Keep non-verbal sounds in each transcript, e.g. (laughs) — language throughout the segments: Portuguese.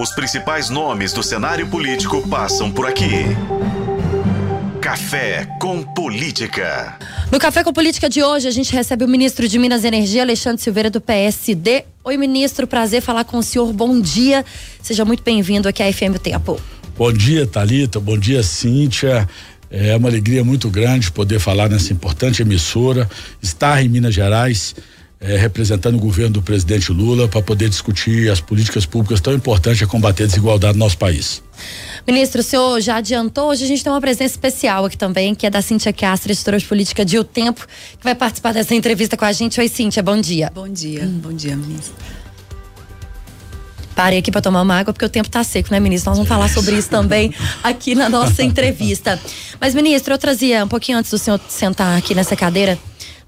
Os principais nomes do cenário político passam por aqui. Café com Política. No Café com Política de hoje, a gente recebe o ministro de Minas e Energia, Alexandre Silveira, do PSD. Oi, ministro, prazer falar com o senhor. Bom dia. Seja muito bem-vindo aqui à FM o Tempo. Bom dia, Talita. Bom dia, Cíntia. É uma alegria muito grande poder falar nessa importante emissora, estar em Minas Gerais é, representando o governo do presidente Lula para poder discutir as políticas públicas tão importantes a combater a desigualdade no nosso país. Ministro, o senhor já adiantou, hoje a gente tem uma presença especial aqui também, que é da Cíntia Castro, editora de política de O Tempo, que vai participar dessa entrevista com a gente. Oi, Cíntia, bom dia. Bom dia, hum. bom dia, ministro. Parei aqui para tomar uma água porque o tempo está seco, né, ministro? Nós vamos falar sobre isso também aqui na nossa (laughs) entrevista. Mas, ministro, eu trazia um pouquinho antes do senhor sentar aqui nessa cadeira,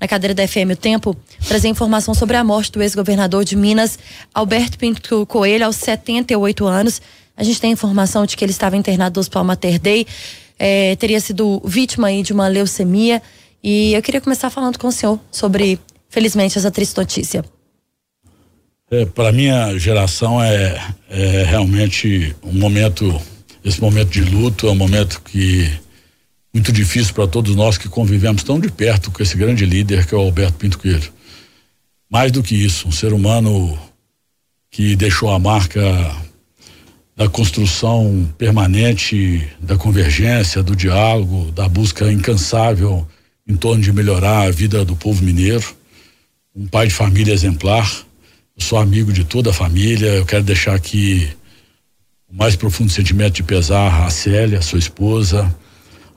na cadeira da FM O Tempo, trazer informação sobre a morte do ex-governador de Minas, Alberto Pinto Coelho, aos 78 anos. A gente tem informação de que ele estava internado no Hospital Mater Dei, é, teria sido vítima aí de uma leucemia. E eu queria começar falando com o senhor sobre, felizmente, essa triste notícia. É, Para minha geração é, é realmente um momento, esse momento de luto é um momento que muito difícil para todos nós que convivemos tão de perto com esse grande líder que é o Alberto Pinto Coelho. Mais do que isso, um ser humano que deixou a marca da construção permanente, da convergência, do diálogo, da busca incansável em torno de melhorar a vida do povo mineiro. Um pai de família exemplar. Eu sou amigo de toda a família. Eu quero deixar aqui o mais profundo sentimento de pesar à Célia, sua esposa,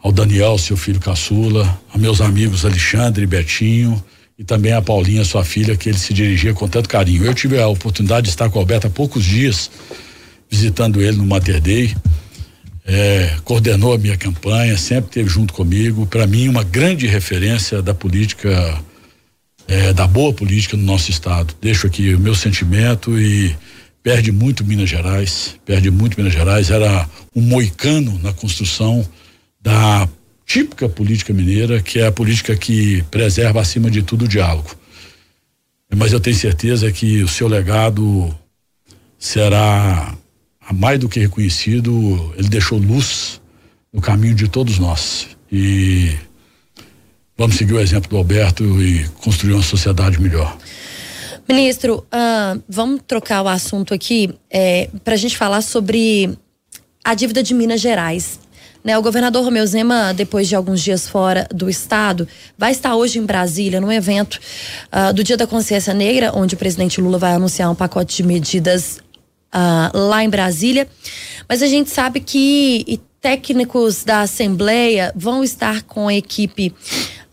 ao Daniel, seu filho caçula, a meus amigos Alexandre Betinho e também a Paulinha, sua filha, que ele se dirigia com tanto carinho. Eu tive a oportunidade de estar com o Alberto há poucos dias, visitando ele no Mater Dei. É, coordenou a minha campanha, sempre esteve junto comigo. Para mim, uma grande referência da política, é, da boa política no nosso estado. Deixo aqui o meu sentimento e perde muito Minas Gerais, perde muito Minas Gerais. Era um moicano na construção da típica política mineira, que é a política que preserva acima de tudo o diálogo. Mas eu tenho certeza que o seu legado será mais do que reconhecido. Ele deixou luz no caminho de todos nós. E vamos seguir o exemplo do Alberto e construir uma sociedade melhor. Ministro, uh, vamos trocar o assunto aqui é, para a gente falar sobre a dívida de Minas Gerais. Né, o governador Romeu Zema, depois de alguns dias fora do estado, vai estar hoje em Brasília, num evento uh, do Dia da Consciência Negra, onde o presidente Lula vai anunciar um pacote de medidas uh, lá em Brasília. Mas a gente sabe que técnicos da Assembleia vão estar com a equipe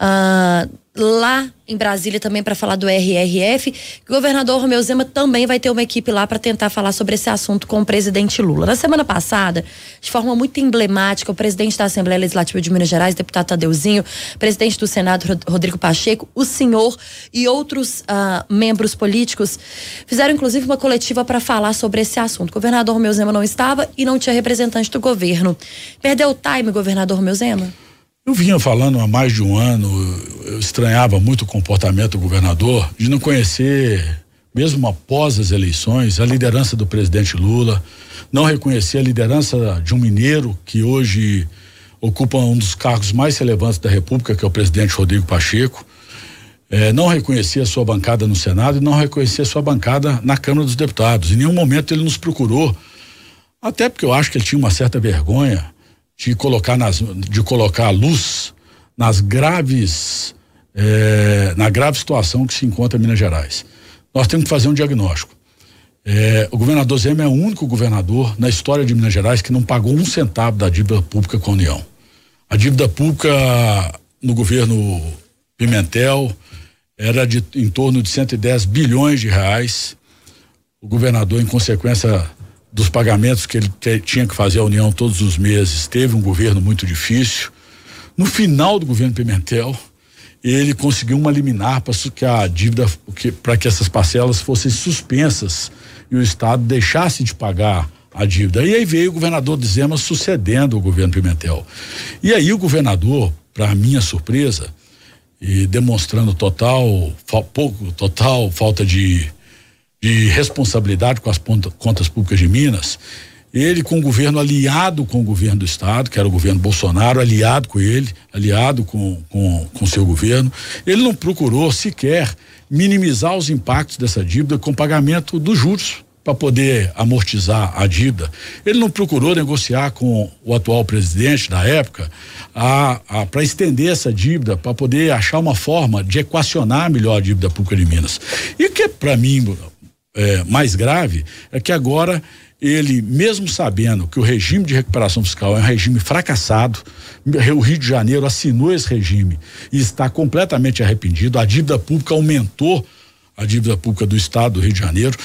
uh, lá em Brasília também para falar do RRF. O governador Romeu Zema também vai ter uma equipe lá para tentar falar sobre esse assunto com o presidente Lula. Na semana passada, de forma muito emblemática, o presidente da Assembleia Legislativa de Minas Gerais, deputado Tadeuzinho, presidente do Senado, Rodrigo Pacheco, o senhor e outros uh, membros políticos fizeram inclusive uma coletiva para falar sobre esse assunto. O governador Romeu Zema não estava e não tinha representante do governo. Perdeu o time, governador Romeu Zema? Eu vinha falando há mais de um ano, eu estranhava muito o comportamento do governador de não conhecer, mesmo após as eleições, a liderança do presidente Lula, não reconhecer a liderança de um mineiro que hoje ocupa um dos cargos mais relevantes da República, que é o presidente Rodrigo Pacheco. É, não reconhecer a sua bancada no Senado e não reconhecer a sua bancada na Câmara dos Deputados. Em nenhum momento ele nos procurou, até porque eu acho que ele tinha uma certa vergonha de colocar nas, de colocar a luz nas graves é, na grave situação que se encontra Minas Gerais. Nós temos que fazer um diagnóstico. É, o governador Zema é o único governador na história de Minas Gerais que não pagou um centavo da dívida pública com a União. A dívida pública no governo Pimentel era de em torno de 110 bilhões de reais. O governador, em consequência dos pagamentos que ele te, tinha que fazer à União todos os meses. Teve um governo muito difícil. No final do governo Pimentel, ele conseguiu uma liminar para que a dívida, para que essas parcelas fossem suspensas e o Estado deixasse de pagar a dívida. E aí veio o governador de Zema sucedendo o governo Pimentel. E aí o governador, para minha surpresa, e demonstrando total, pouco, total falta de de responsabilidade com as contas públicas de Minas, ele com o governo aliado com o governo do estado, que era o governo Bolsonaro, aliado com ele, aliado com com, com seu governo, ele não procurou sequer minimizar os impactos dessa dívida com pagamento dos juros para poder amortizar a dívida. Ele não procurou negociar com o atual presidente da época para estender essa dívida, para poder achar uma forma de equacionar melhor a dívida pública de Minas. E que para mim é, mais grave é que agora ele, mesmo sabendo que o regime de recuperação fiscal é um regime fracassado, o Rio de Janeiro assinou esse regime e está completamente arrependido, a dívida pública aumentou, a dívida pública do Estado do Rio de Janeiro,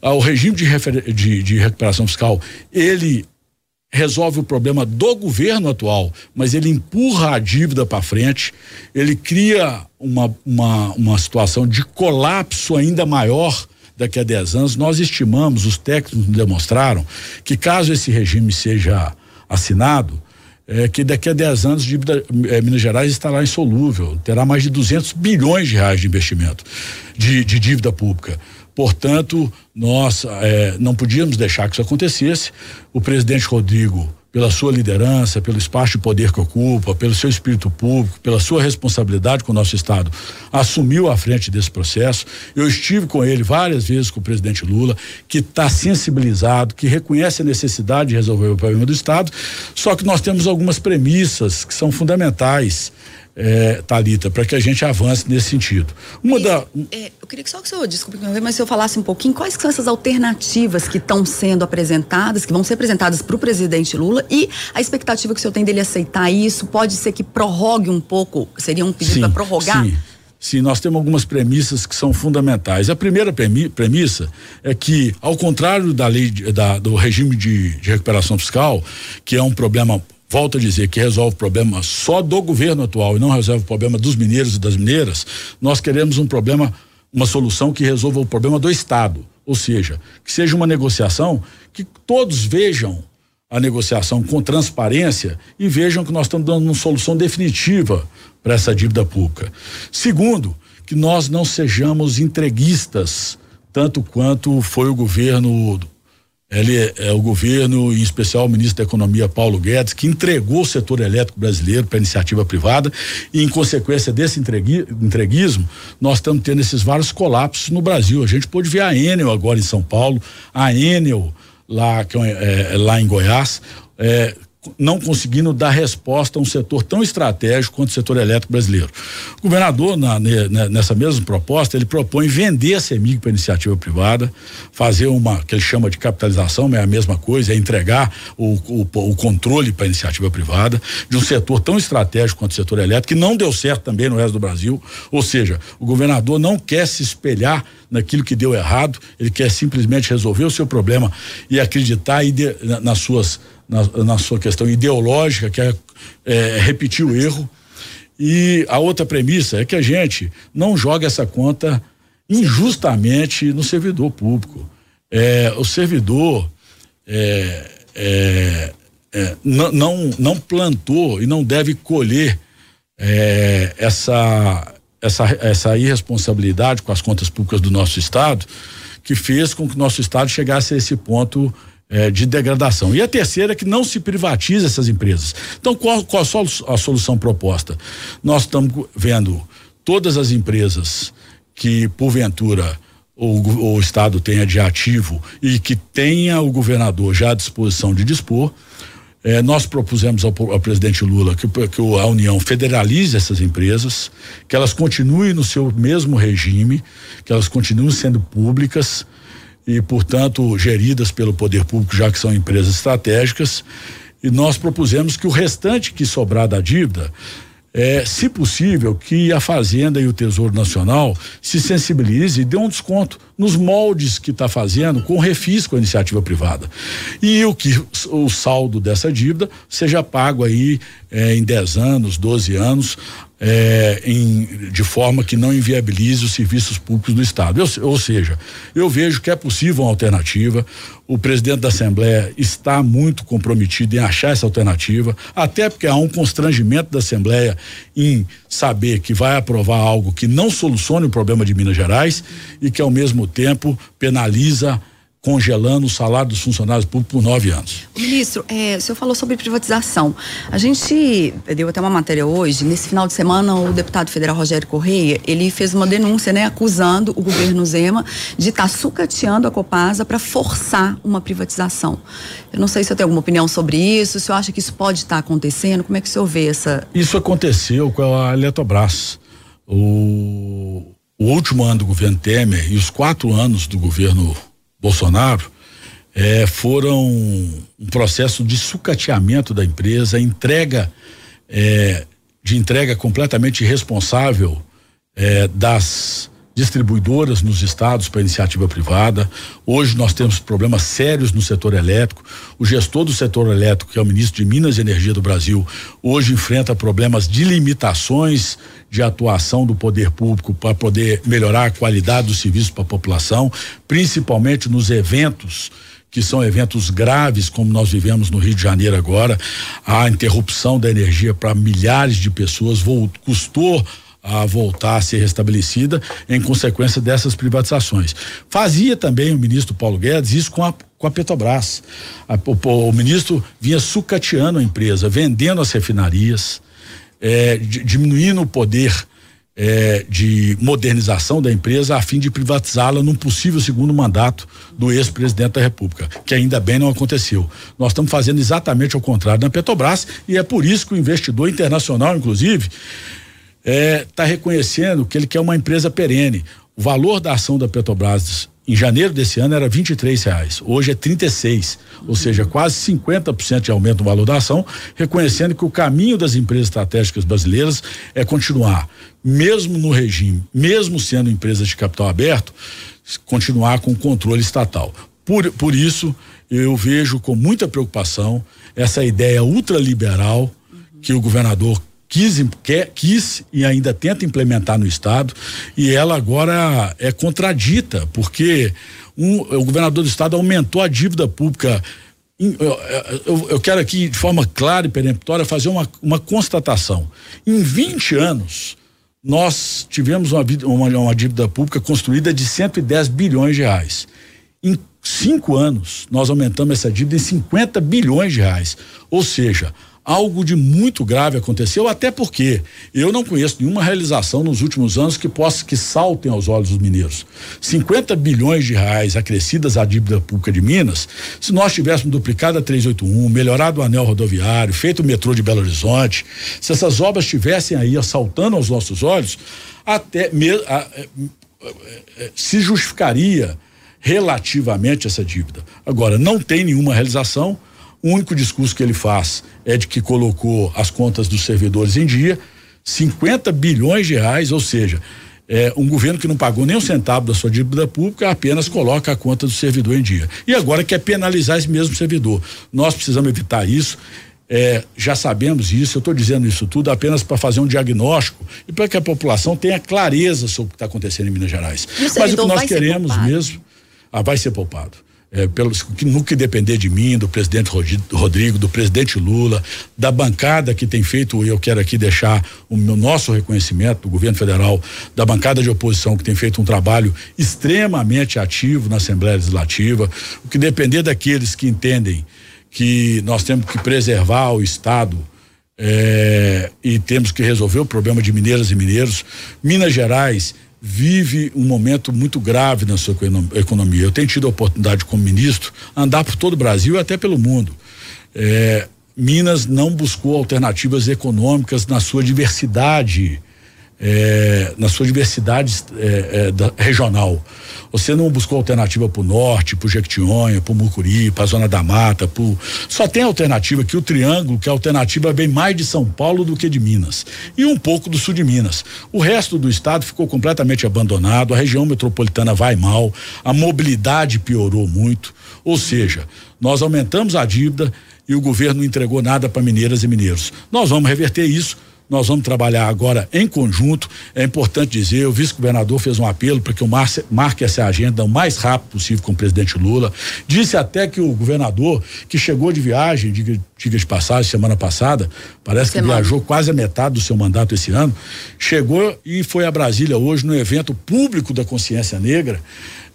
ah, o regime de, de, de recuperação fiscal, ele resolve o problema do governo atual, mas ele empurra a dívida para frente, ele cria uma, uma, uma situação de colapso ainda maior daqui a 10 anos. Nós estimamos, os técnicos demonstraram, que caso esse regime seja assinado, é, que daqui a 10 anos dívida, é, Minas Gerais estará insolúvel, terá mais de 200 bilhões de reais de investimento de, de dívida pública. Portanto, nós é, não podíamos deixar que isso acontecesse. O presidente Rodrigo pela sua liderança, pelo espaço de poder que ocupa, pelo seu espírito público, pela sua responsabilidade com o nosso Estado, assumiu a frente desse processo. Eu estive com ele várias vezes com o presidente Lula, que está sensibilizado, que reconhece a necessidade de resolver o problema do Estado, só que nós temos algumas premissas que são fundamentais é, Talita, para que a gente avance nesse sentido. Uma e, da, é, eu queria que só que o senhor, desculpe, mas se eu falasse um pouquinho, quais são essas alternativas que estão sendo apresentadas, que vão ser apresentadas para o presidente Lula e a expectativa que o senhor tem dele aceitar isso, pode ser que prorrogue um pouco, seria um pedido para prorrogar? Sim. Sim, nós temos algumas premissas que são fundamentais. A primeira premissa é que, ao contrário da lei da, do regime de, de recuperação fiscal, que é um problema volto a dizer que resolve o problema só do governo atual e não resolve o problema dos mineiros e das mineiras, nós queremos um problema, uma solução que resolva o problema do Estado. Ou seja, que seja uma negociação que todos vejam a negociação com transparência e vejam que nós estamos dando uma solução definitiva para essa dívida pública. Segundo, que nós não sejamos entreguistas, tanto quanto foi o governo ele é, é, o governo, em especial o ministro da Economia, Paulo Guedes, que entregou o setor elétrico brasileiro para iniciativa privada e, em consequência desse entregui, entreguismo, nós estamos tendo esses vários colapsos no Brasil. A gente pôde ver a Enel agora em São Paulo, a Enel lá, é, é, lá em Goiás, é, não conseguindo dar resposta a um setor tão estratégico quanto o setor elétrico brasileiro. O governador, na, nessa mesma proposta, ele propõe vender a CEMIG para iniciativa privada, fazer uma que ele chama de capitalização, é a mesma coisa, é entregar o, o, o controle para iniciativa privada de um setor tão estratégico quanto o setor elétrico, que não deu certo também no resto do Brasil. Ou seja, o governador não quer se espelhar naquilo que deu errado, ele quer simplesmente resolver o seu problema e acreditar nas suas na, na sua questão ideológica, que é, é repetir o erro. E a outra premissa é que a gente não joga essa conta injustamente no servidor público. É, o servidor é, é, é, não, não, não plantou e não deve colher é, essa, essa, essa irresponsabilidade com as contas públicas do nosso Estado, que fez com que nosso Estado chegasse a esse ponto é, de degradação. E a terceira é que não se privatiza essas empresas. Então, qual, qual a solução proposta? Nós estamos vendo todas as empresas que, porventura, o, o Estado tenha de ativo e que tenha o governador já à disposição de dispor. É, nós propusemos ao, ao, presidente Lula que, que a União federalize essas empresas, que elas continuem no seu mesmo regime, que elas continuem sendo públicas, e, portanto, geridas pelo poder público, já que são empresas estratégicas. E nós propusemos que o restante que sobrar da dívida, é, se possível, que a Fazenda e o Tesouro Nacional se sensibilize e dê um desconto nos moldes que está fazendo com refis com a iniciativa privada. E o que o saldo dessa dívida seja pago aí é, em 10 anos, 12 anos, é, em, de forma que não inviabilize os serviços públicos do Estado. Eu, ou seja, eu vejo que é possível uma alternativa. O presidente da Assembleia está muito comprometido em achar essa alternativa, até porque há um constrangimento da Assembleia em saber que vai aprovar algo que não solucione o problema de Minas Gerais e que, ao mesmo tempo, penaliza congelando o salário dos funcionários públicos por nove anos. Ministro, é, o senhor falou sobre privatização. A gente deu até uma matéria hoje, nesse final de semana o deputado federal Rogério Correia, ele fez uma denúncia, né, acusando o governo Zema de estar tá sucateando a Copasa para forçar uma privatização. Eu não sei se você tem alguma opinião sobre isso, se o senhor acha que isso pode estar tá acontecendo, como é que o senhor vê essa... Isso aconteceu com a Eletrobras. O, o último ano do governo Temer e os quatro anos do governo Bolsonaro é, foram um processo de sucateamento da empresa, entrega é, de entrega completamente irresponsável é, das distribuidoras nos estados para iniciativa privada. Hoje nós temos problemas sérios no setor elétrico. O gestor do setor elétrico, que é o ministro de Minas e Energia do Brasil, hoje enfrenta problemas de limitações de atuação do poder público para poder melhorar a qualidade do serviço para a população, principalmente nos eventos que são eventos graves, como nós vivemos no Rio de Janeiro agora, a interrupção da energia para milhares de pessoas custou a voltar a ser restabelecida em consequência dessas privatizações. Fazia também o ministro Paulo Guedes isso com a, com a Petrobras. A, o, o, ministro vinha sucateando a empresa, vendendo as refinarias, é, diminuindo o poder é, de modernização da empresa a fim de privatizá-la num possível segundo mandato do ex-presidente da República, que ainda bem não aconteceu. Nós estamos fazendo exatamente o contrário na Petrobras e é por isso que o investidor internacional, inclusive, está é, tá reconhecendo que ele quer uma empresa perene. O valor da ação da Petrobras em janeiro desse ano era 23 reais, hoje é 36, uhum. ou seja, quase 50% de aumento no valor da ação, reconhecendo que o caminho das empresas estratégicas brasileiras é continuar, mesmo no regime, mesmo sendo empresas de capital aberto, continuar com controle estatal. Por, por isso, eu vejo com muita preocupação essa ideia ultraliberal que o governador quis, quer, quis e ainda tenta implementar no estado e ela agora é contradita porque um, o governador do estado aumentou a dívida pública. Eu, eu, quero aqui de forma clara e peremptória fazer uma, uma constatação. Em 20 anos nós tivemos uma, uma, uma dívida pública construída de 110 bilhões de reais. Em cinco anos nós aumentamos essa dívida em 50 bilhões de reais. Ou seja algo de muito grave aconteceu, até porque eu não conheço nenhuma realização nos últimos anos que possa que saltem aos olhos dos mineiros. 50 bilhões de reais acrescidas à dívida pública de Minas, se nós tivéssemos duplicado a 381, melhorado o anel rodoviário, feito o metrô de Belo Horizonte, se essas obras estivessem aí assaltando aos nossos olhos, até me, a, é, a, é, se justificaria relativamente essa dívida. Agora, não tem nenhuma realização o único discurso que ele faz é de que colocou as contas dos servidores em dia, 50 bilhões de reais, ou seja, é, um governo que não pagou nem um centavo da sua dívida pública apenas coloca a conta do servidor em dia. E agora quer penalizar esse mesmo servidor. Nós precisamos evitar isso. É, já sabemos isso, eu estou dizendo isso tudo apenas para fazer um diagnóstico e para que a população tenha clareza sobre o que está acontecendo em Minas Gerais. Mas o que nós queremos mesmo ah, vai ser poupado é, pelos, que depender de mim, do presidente Rodrigo, do presidente Lula, da bancada que tem feito, eu quero aqui deixar o meu, nosso reconhecimento do governo federal, da bancada de oposição que tem feito um trabalho extremamente ativo na Assembleia Legislativa, o que depender daqueles que entendem que nós temos que preservar o Estado, é, e temos que resolver o problema de mineiras e mineiros. Minas Gerais vive um momento muito grave na sua economia. Eu tenho tido a oportunidade como ministro andar por todo o Brasil e até pelo mundo. É, Minas não buscou alternativas econômicas na sua diversidade é, na sua diversidade é, é, da, regional. Você não buscou alternativa para o norte, para o Jequitinhonha, para o Mucuri, para a Zona da Mata, pro... só tem alternativa que o Triângulo, que a alternativa vem mais de São Paulo do que de Minas e um pouco do sul de Minas. O resto do estado ficou completamente abandonado, a região metropolitana vai mal, a mobilidade piorou muito, ou seja, nós aumentamos a dívida e o governo não entregou nada para mineiras e mineiros. Nós vamos reverter isso Nós vamos trabalhar agora em conjunto. É importante dizer, o vice-governador fez um apelo para que o marque, marque essa agenda o mais rápido possível com o presidente Lula. Disse até que o governador, que chegou de viagem, diga, diga de passagem, semana passada, parece semana. que viajou quase a metade do seu mandato esse ano, chegou e foi a Brasília hoje no evento público da consciência negra,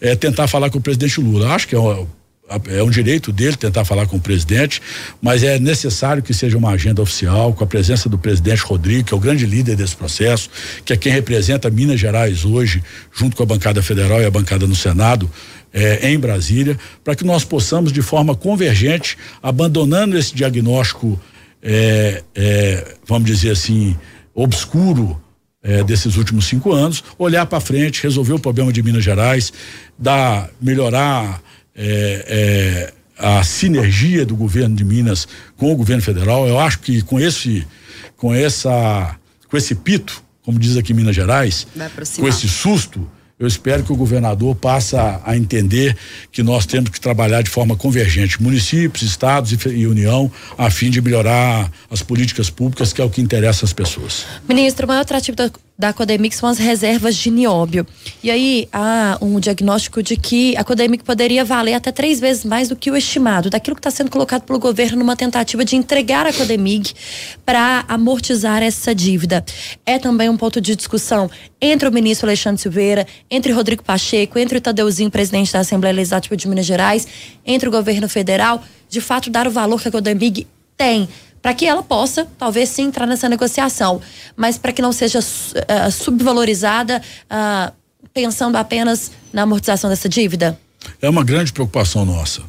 é, tentar falar com o presidente Lula. Acho que é uma é um direito dele tentar falar com o presidente, mas é necessário que seja uma agenda oficial, com a presença do presidente Rodrigo, que é o grande líder desse processo, que é quem representa Minas Gerais hoje, junto com a bancada federal e a bancada no Senado, é, em Brasília, para que nós possamos, de forma convergente, abandonando esse diagnóstico, é, é, vamos dizer assim, obscuro, é, desses últimos cinco anos, olhar para frente, resolver o problema de Minas Gerais, dar, melhorar é, é, a sinergia do governo de Minas com o governo federal. Eu acho que com esse, com essa, com esse pito, como diz aqui em Minas Gerais, com esse susto, eu espero que o governador passe a entender que nós temos que trabalhar de forma convergente, municípios, estados e, e, União, a fim de melhorar as políticas públicas, que é o que interessa às pessoas. Ministro, o maior atrativo da da Codemic são as reservas de nióbio. E aí há um diagnóstico de que a Codemic poderia valer até três vezes mais do que o estimado, daquilo que está sendo colocado pelo governo numa tentativa de entregar a Codemic para amortizar essa dívida. É também um ponto de discussão entre o ministro Alexandre Silveira, entre Rodrigo Pacheco, entre o Tadeuzinho, presidente da Assembleia Legislativa de Minas Gerais, entre o governo federal, de fato dar o valor que a Codemig tem para que ela possa, talvez sim, entrar nessa negociação, mas para que não seja uh, subvalorizada, uh, pensando apenas na amortização dessa dívida? É uma grande preocupação nossa.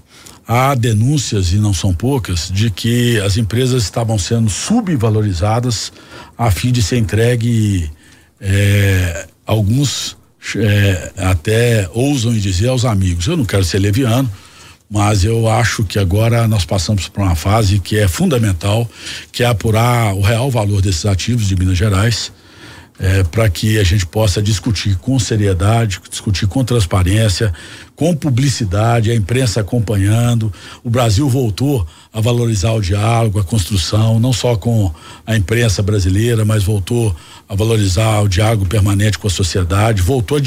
Há denúncias, e não são poucas, de que as empresas estavam sendo subvalorizadas a fim de ser entregue é, alguns é, até ousam dizer aos amigos. Eu não quero ser leviano, mas eu acho que agora nós passamos por uma fase que é fundamental, que é apurar o real valor desses ativos de Minas Gerais, é, para que a gente possa discutir com seriedade, discutir com transparência, com publicidade, a imprensa acompanhando. O Brasil voltou a valorizar o diálogo, a construção, não só com a imprensa brasileira, mas voltou a valorizar o diálogo permanente com a sociedade, voltou a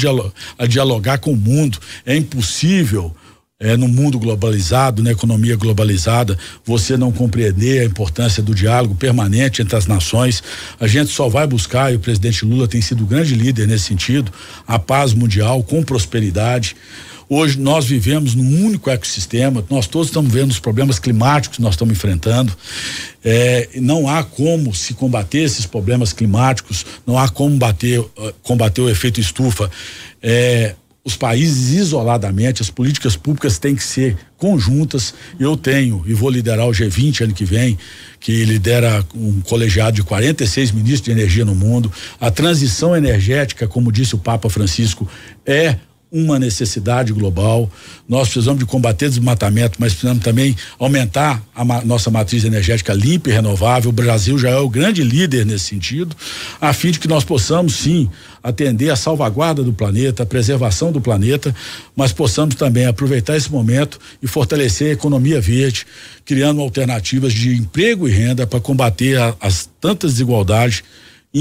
a dialogar com o mundo. É impossível é, no mundo globalizado, na economia globalizada, você não compreender a importância do diálogo permanente entre as nações. A gente só vai buscar, e o presidente Lula tem sido grande líder nesse sentido, a paz mundial com prosperidade. Hoje nós vivemos num único ecossistema, nós todos estamos vendo os problemas climáticos que nós estamos enfrentando. É, não há como se combater esses problemas climáticos, não há como bater, combater o efeito estufa. É, os países isoladamente, as políticas públicas têm que ser conjuntas. Eu tenho e vou liderar o G20 ano que vem, que lidera um colegiado de 46 ministros de energia no mundo. A transição energética, como disse o Papa Francisco, é uma necessidade global. Nós precisamos de combater desmatamento, mas precisamos também aumentar a ma nossa matriz energética limpa e renovável. O Brasil já é o grande líder nesse sentido, a fim de que nós possamos sim atender a salvaguarda do planeta, a preservação do planeta, mas possamos também aproveitar esse momento e fortalecer a economia verde, criando alternativas de emprego e renda para combater a, as tantas desigualdades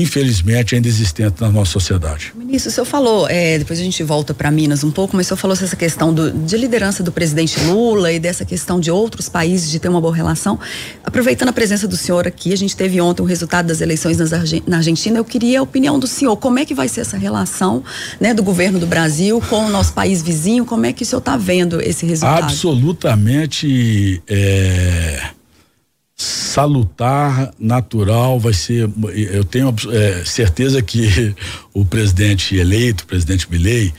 infelizmente, ainda existente na nossa sociedade. Ministro, o senhor falou, é, depois a gente volta para Minas um pouco, mas o senhor falou essa questão do, de liderança do presidente Lula e dessa questão de outros países de ter uma boa relação. Aproveitando a presença do senhor aqui, a gente teve ontem o resultado das eleições na Argentina. Eu queria a opinião do senhor. Como é que vai ser essa relação né, do governo do Brasil com o nosso país vizinho? Como é que o senhor está vendo esse resultado? Absolutamente. É salutar, natural, vai ser. Eu tenho é, certeza que (laughs) o presidente eleito, o presidente Milei,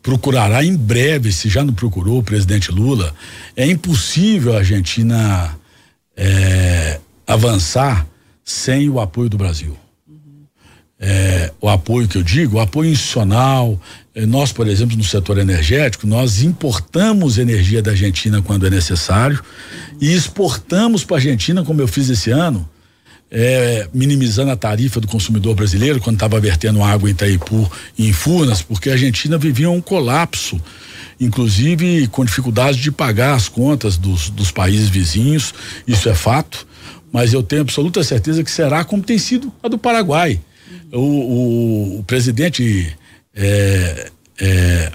procurará em breve, se já não procurou o presidente Lula, é impossível a Argentina é, avançar sem o apoio do Brasil. É, o apoio que eu digo, o apoio institucional. É, nós, por exemplo, no setor energético, nós importamos energia da Argentina quando é necessário e exportamos para a Argentina, como eu fiz esse ano, é, minimizando a tarifa do consumidor brasileiro quando estava vertendo água em Itaipu e em Furnas, porque a Argentina vivia um colapso, inclusive com dificuldade de pagar as contas dos, dos países vizinhos, isso é fato mas eu tenho absoluta certeza que será como tem sido a do Paraguai. O, o, o presidente é, é,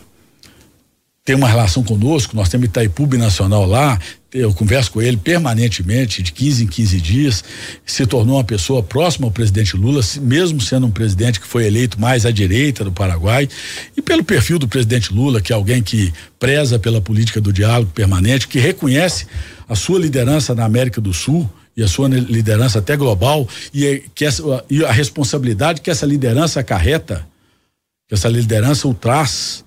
tem uma relação conosco, nós temos Itaipu Nacional lá, eu converso com ele permanentemente, de 15 em 15 dias, se tornou uma pessoa próxima ao presidente Lula, mesmo sendo um presidente que foi eleito mais à direita do Paraguai, e pelo perfil do presidente Lula, que é alguém que preza pela política do diálogo permanente, que reconhece a sua liderança na América do Sul, e a sua liderança até global e, é, que essa, e a responsabilidade que essa liderança acarreta, que essa liderança o traz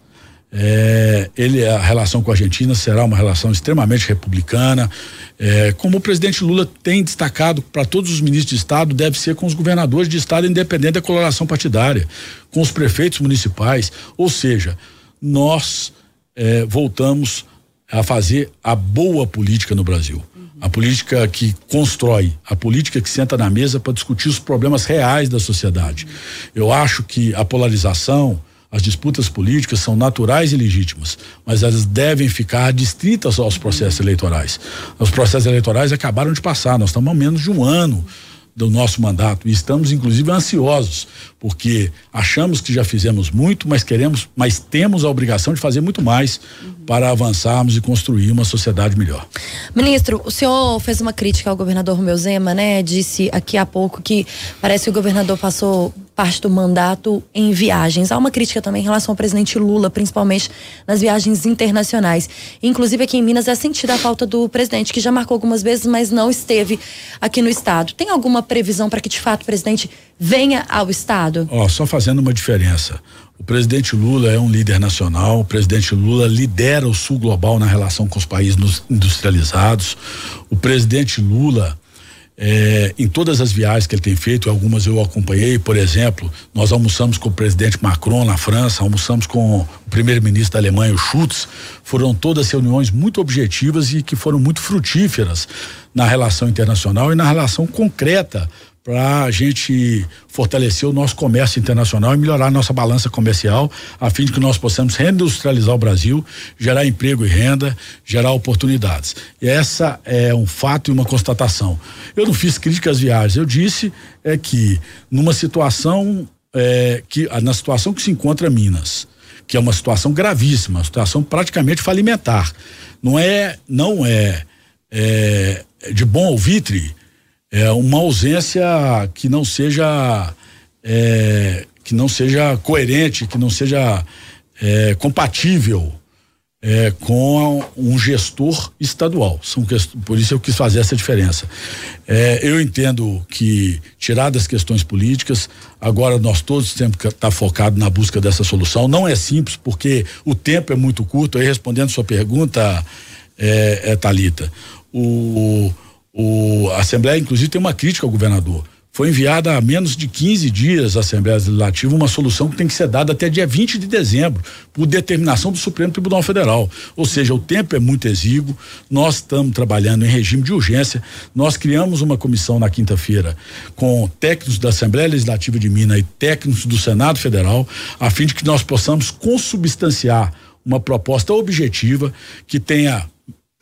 é, ele, a relação com a Argentina será uma relação extremamente republicana. É, como o presidente Lula tem destacado para todos os ministros de Estado, deve ser com os governadores de Estado, independente da coloração partidária, com os prefeitos municipais. Ou seja, nós é, voltamos a fazer a boa política no Brasil. A política que constrói, a política que senta na mesa para discutir os problemas reais da sociedade. Eu acho que a polarização, as disputas políticas são naturais e legítimas, mas elas devem ficar distritas aos processos eleitorais. Os processos eleitorais acabaram de passar, nós estamos há menos de um ano do nosso mandato e estamos inclusive ansiosos porque achamos que já fizemos muito, mas queremos, mas temos a obrigação de fazer muito mais uhum. para avançarmos e construir uma sociedade melhor. Ministro, o senhor fez uma crítica ao governador Romeu Zema, né? Disse aqui há pouco que parece que o governador passou parte do mandato em viagens. Há uma crítica também em relação ao presidente Lula, principalmente nas viagens internacionais. Inclusive aqui em Minas é sentida a falta do presidente, que já marcou algumas vezes, mas não esteve aqui no estado. Tem alguma previsão para que de fato o presidente venha ao estado? Ó, só fazendo uma diferença. O presidente Lula é um líder nacional, o presidente Lula lidera o sul global na relação com os países industrializados. O presidente Lula é, em todas as viagens que ele tem feito, algumas eu acompanhei, por exemplo, nós almoçamos com o presidente Macron na França, almoçamos com o primeiro-ministro da Alemanha, o Schultz, foram todas reuniões muito objetivas e que foram muito frutíferas na relação internacional e na relação concreta para a gente fortalecer o nosso comércio internacional e melhorar a nossa balança comercial, a fim de que nós possamos reindustrializar o Brasil, gerar emprego e renda, gerar oportunidades. E essa é um fato e uma constatação. Eu não fiz críticas viagens, eu disse é que numa situação é, que na situação que se encontra Minas, que é uma situação gravíssima, uma situação praticamente falimentar, não é não é, é de bom alvitre é, uma ausência que não seja é, que não seja coerente, que não seja é, compatível é, com um gestor estadual. São por isso eu quis fazer essa diferença. É, eu entendo que, tiradas as questões políticas, agora nós todos temos que estar tá focado na busca dessa solução. Não é simples, porque o tempo é muito curto. Aí, respondendo sua pergunta, é, é Talita, o o, a Assembleia, inclusive, tem uma crítica ao governador. Foi enviada há menos de 15 dias à Assembleia Legislativa uma solução que tem que ser dada até dia 20 de dezembro, por determinação do Supremo Tribunal Federal. Ou seja, o tempo é muito exíguo, nós estamos trabalhando em regime de urgência. Nós criamos uma comissão na quinta-feira com técnicos da Assembleia Legislativa de Minas e técnicos do Senado Federal, a fim de que nós possamos consubstanciar uma proposta objetiva que tenha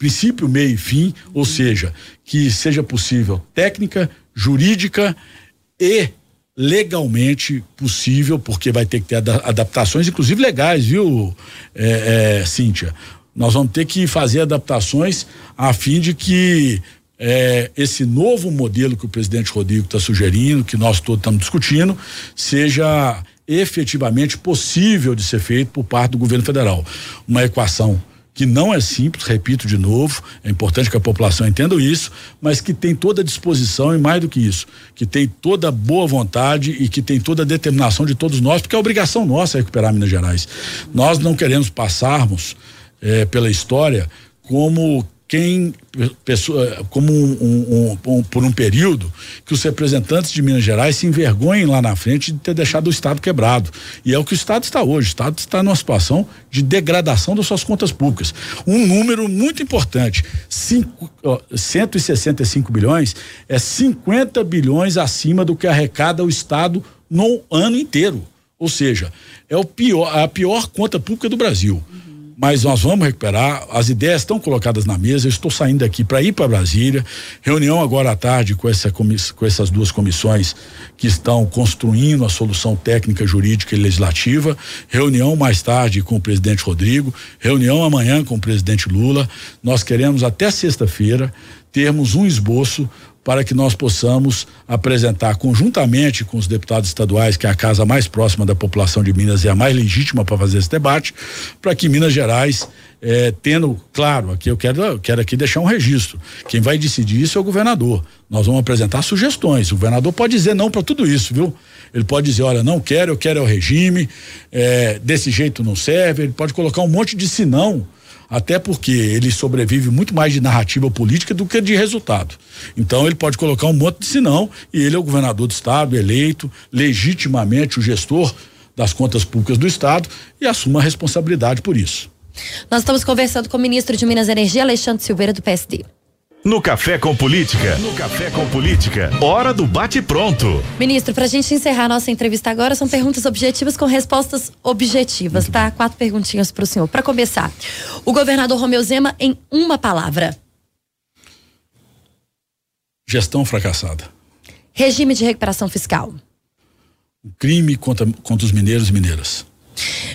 princípio, meio e fim, ou seja, que seja possível técnica, jurídica e legalmente possível, porque vai ter que ter adaptações, inclusive legais, viu, é, é, Cíntia? Nós vamos ter que fazer adaptações a fim de que é, esse novo modelo que o presidente Rodrigo está sugerindo, que nós todos estamos discutindo, seja efetivamente possível de ser feito por parte do governo federal. Uma equação que não é simples, repito de novo, é importante que a população entenda isso, mas que tem toda a disposição e mais do que isso, que tem toda a boa vontade e que tem toda a determinação de todos nós, porque é obrigação nossa recuperar Minas Gerais. Nós não queremos passarmos eh, pela história como quem pessoa, como um, um, um, por um período que os representantes de Minas Gerais se envergonhem lá na frente de ter deixado o Estado quebrado. E é o que o Estado está hoje. O Estado está numa situação de degradação das suas contas públicas. Um número muito importante: cinco, ó, 165 bilhões é 50 bilhões acima do que arrecada o Estado no ano inteiro. Ou seja, é o pior, a pior conta pública do Brasil. Mas nós vamos recuperar. As ideias estão colocadas na mesa. Eu estou saindo daqui para ir para Brasília. Reunião agora à tarde com, essa, com essas duas comissões que estão construindo a solução técnica, jurídica e legislativa. Reunião mais tarde com o presidente Rodrigo. Reunião amanhã com o presidente Lula. Nós queremos até sexta-feira termos um esboço para que nós possamos apresentar conjuntamente com os deputados estaduais, que é a casa mais próxima da população de Minas e a mais legítima para fazer esse debate, para que Minas Gerais, eh, tendo, claro, aqui eu quero, eu quero aqui deixar um registro. Quem vai decidir isso é o governador. Nós vamos apresentar sugestões. O governador pode dizer não para tudo isso, viu? Ele pode dizer, olha, não quero, eu quero é o regime, eh, desse jeito não serve. Ele pode colocar um monte de sinão até porque ele sobrevive muito mais de narrativa política do que de resultado. Então ele pode colocar um monte de sinão e ele é o governador do estado, eleito legitimamente o gestor das contas públicas do estado e assuma a responsabilidade por isso. Nós estamos conversando com o ministro de Minas e Energia, Alexandre Silveira, do PSD. No Café com Política. No Café com Política. Hora do bate-pronto. Ministro, para a gente encerrar nossa entrevista agora, são perguntas objetivas com respostas objetivas, tá? Quatro perguntinhas para o senhor. Para começar, o governador Romeu Zema, em uma palavra. Gestão fracassada. Regime de recuperação fiscal. O crime contra, contra os mineiros e mineiras.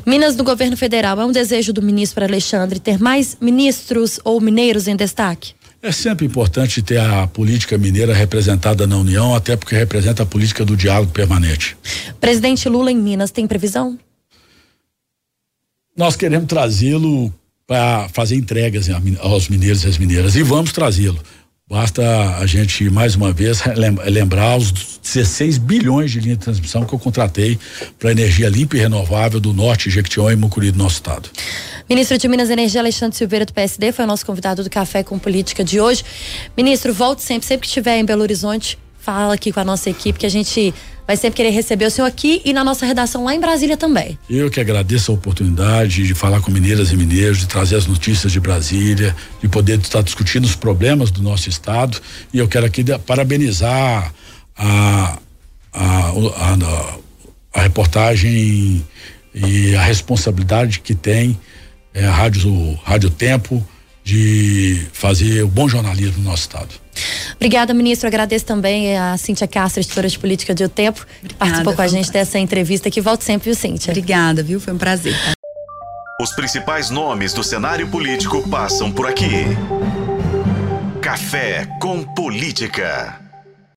Minas no governo federal. É um desejo do ministro Alexandre ter mais ministros ou mineiros em destaque? É sempre importante ter a política mineira representada na União, até porque representa a política do diálogo permanente. Presidente Lula em Minas tem previsão? Nós queremos trazê-lo para fazer entregas aos mineiros e às mineiras e vamos trazê-lo. Basta a gente, mais uma vez, (laughs) lembrar os 16 bilhões de linha de transmissão que eu contratei para energia limpa e renovável do norte, Jequitinhonha e Mucuri do nosso estado. Ministro de Minas e Energia, Alexandre Silveira, do PSD, foi o nosso convidado do Café com Política de hoje. Ministro, volte sempre, sempre que estiver em Belo Horizonte, fala aqui com a nossa equipe, que a gente vai sempre querer receber o senhor aqui e na nossa redação lá em Brasília também. Eu que agradeço a oportunidade de falar com mineiras e mineiros, de trazer as notícias de Brasília, de poder estar discutindo os problemas do nosso estado. E eu quero aqui parabenizar a, a, a, a reportagem e a responsabilidade que tem é, a Rádio, Rádio Tempo de fazer o bom jornalismo no nosso estado. Obrigada, ministro. Agradeço também a Cíntia Castro, editora de política de O Tempo, que participou com a gente dessa entrevista. Que volte sempre, viu, Cíntia? Obrigada, viu? Foi um prazer. Os principais nomes do cenário político passam por aqui. Café com Política.